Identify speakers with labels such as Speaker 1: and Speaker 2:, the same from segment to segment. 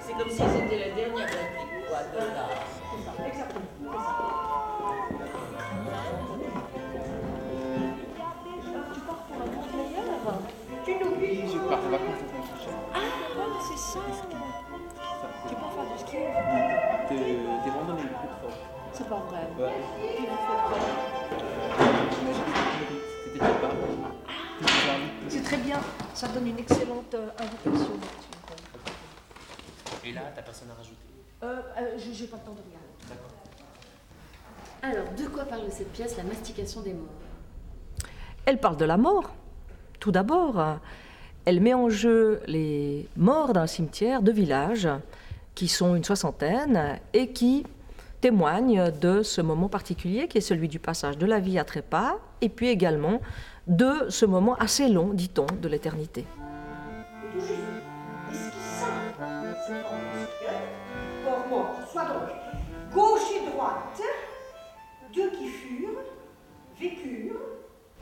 Speaker 1: C'est comme si c'était la dernière réplique, quoi, de la...
Speaker 2: Exactement. Tu n'oublies
Speaker 3: Je pars en vacances la semaine prochaine.
Speaker 2: Ah, c'est ça. Tu pars faire du ski
Speaker 3: T'es t'es randonnées le plus fort.
Speaker 2: C'est pas vrai.
Speaker 3: Ouais.
Speaker 2: Puis vous faites quoi
Speaker 3: C'était pas.
Speaker 2: C'est très bien. Ça donne une excellente euh, invitation.
Speaker 3: Et là, t'as personne à rajouter.
Speaker 2: Euh, euh, j'ai- j'ai pas le temps de regarder.
Speaker 4: Alors, de quoi parle cette pièce, la mastication des morts?
Speaker 5: Elle parle de la mort, tout d'abord. Elle met en jeu les morts d'un cimetière de village, qui sont une soixantaine, et qui témoignent de ce moment particulier qui est celui du passage de la vie à trépas, et puis également de ce moment assez long, dit-on, de l'éternité.
Speaker 2: Or mort. Soit donc gauche et droite. Deux qui furent, vécurent.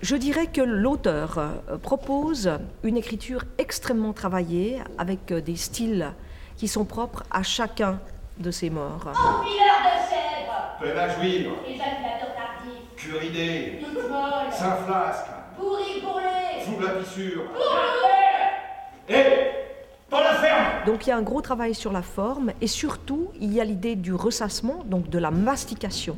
Speaker 5: Je dirais que l'auteur euh, propose une écriture extrêmement travaillée, avec euh, des styles qui sont propres à chacun de ces morts.
Speaker 6: Fileur de chèvre,
Speaker 7: Plein à juivre,
Speaker 6: éjaculateur tardif,
Speaker 7: curidé,
Speaker 6: toute
Speaker 7: Saint-Flasque,
Speaker 6: pourri bourré,
Speaker 7: sous la fissure. Hé Dans la ferme
Speaker 5: Donc il y a un gros travail sur la forme et surtout il y a l'idée du ressassement, donc de la mastication.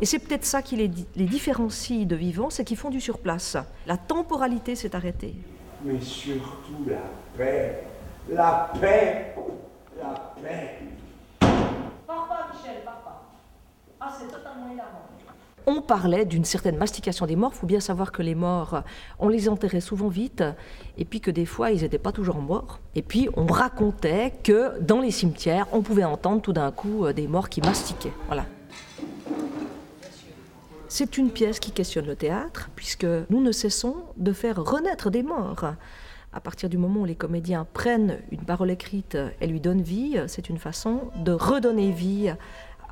Speaker 5: Et c'est peut-être ça qui les, di- les différencie de vivants, c'est qu'ils font du surplace. La temporalité s'est arrêtée.
Speaker 8: Mais surtout la paix. La paix. La paix.
Speaker 2: Pars pas, Michel, pars pas. Ah, c'est totalement énervant.
Speaker 5: On parlait d'une certaine mastication des morts. Il faut bien savoir que les morts, on les enterrait souvent vite, et puis que des fois, ils n'étaient pas toujours morts. Et puis, on racontait que dans les cimetières, on pouvait entendre tout d'un coup euh, des morts qui mastiquaient. Voilà. C'est une pièce qui questionne le théâtre, puisque nous ne cessons de faire renaître des morts. À partir du moment où les comédiens prennent une parole écrite et lui donnent vie, c'est une façon de redonner vie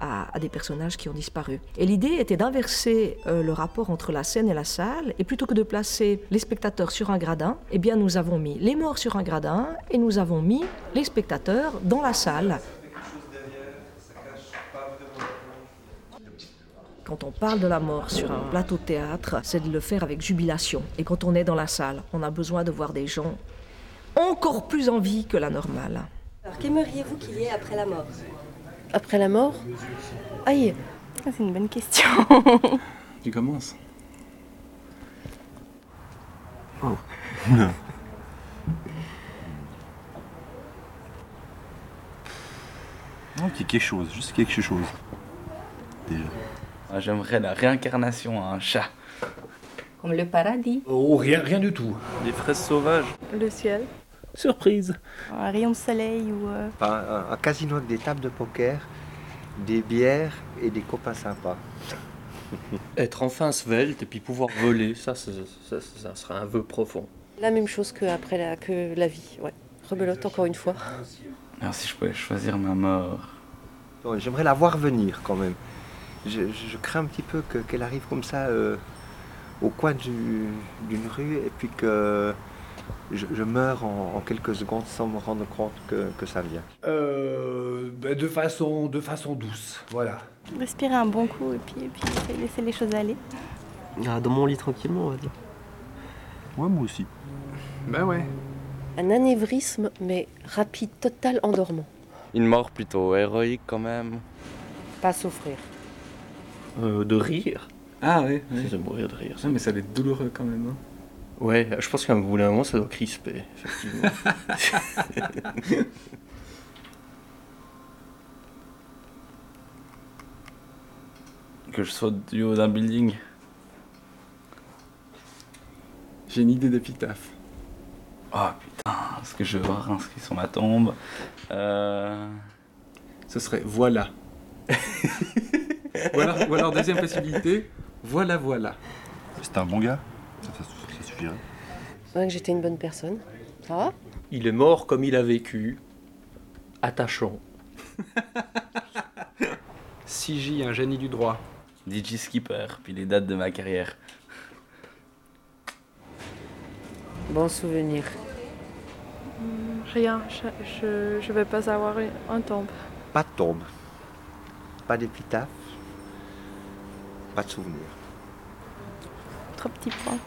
Speaker 5: à, des personnages qui ont disparu. Et l'idée était d'inverser euh, le rapport entre la scène et la salle, et plutôt que de placer les spectateurs sur un gradin, eh bien nous avons mis les morts sur un gradin et nous avons mis les spectateurs dans la salle. Quand on parle de la mort sur un plateau de théâtre, c'est de le faire avec jubilation. Et quand on est dans la salle, on a besoin de voir des gens encore plus en vie que la normale.
Speaker 9: Alors, qu'aimeriez-vous qu'il y ait après la mort?
Speaker 10: Après la mort Aïe Ah, C'est une bonne question.
Speaker 3: Tu commences.
Speaker 11: Non, qu'il y ait quelque chose, juste quelque chose. Déjà.
Speaker 12: Ah, J'aimerais la réincarnation à un chat.
Speaker 4: Comme le paradis.
Speaker 8: Oh, rien, rien du tout.
Speaker 12: Des fraises sauvages.
Speaker 10: Le ciel.
Speaker 3: Surprise.
Speaker 10: Un rayon de soleil ou... euh,
Speaker 13: un, un casino avec des tables de poker, des bières et des copains sympas.
Speaker 14: Être enfin svelte et puis pouvoir voler, ça, ça, ça serait un vœu profond.
Speaker 10: La même chose que après la, que la vie, ouais. Rebelote encore une fois.
Speaker 12: Alors si je pouvais choisir ma mort.
Speaker 13: J'aimerais la voir venir quand même. Je, je- je crains un petit peu que- qu'elle arrive comme ça euh, au coin du- d'une rue et puis que je, je meure en, en quelques secondes sans me rendre compte que, que ça vient.
Speaker 8: Euh, ben, de, façon, de façon douce, voilà.
Speaker 10: Respirer un bon coup et puis, et puis laisser- les choses aller.
Speaker 15: Ah, dans mon lit tranquillement, on va dire.
Speaker 11: Ouais, moi aussi.
Speaker 8: Ben ouais.
Speaker 10: Un anévrisme, mais rapide, total, en dormant.
Speaker 12: Une mort plutôt héroïque quand même.
Speaker 10: Pas souffrir.
Speaker 14: Euh, de rire.
Speaker 3: Ah ouais. ouais.
Speaker 14: C'est de mourir de rire. ça.
Speaker 3: Ah, mais ça va être douloureux quand même. hein.
Speaker 14: Ouais, je pense qu'à un bout d'un moment, ça doit crisper, effectivement.
Speaker 12: Que je saute du haut d'un building.
Speaker 3: J'ai une idée d'épitaphe.
Speaker 12: Oh putain, ce que je vais voir inscrit sur ma tombe. Euh...
Speaker 3: Ce serait voilà. ou, alors, ou alors, deuxième possibilité, voilà, voilà.
Speaker 11: C'était un bon gars ça, ça- ça
Speaker 10: C'est vrai que j'étais une bonne personne. Ça va?
Speaker 14: Il est mort comme il a vécu, attachant.
Speaker 16: CJ, un génie du droit.
Speaker 12: DJ Skipper, puis les dates de ma carrière.
Speaker 10: Bon souvenir.
Speaker 17: Rien, je, je, vais pas avoir un tombe.
Speaker 13: Pas de tombe, pas d'épitaphe, pas de souvenir.
Speaker 17: Trop petit point.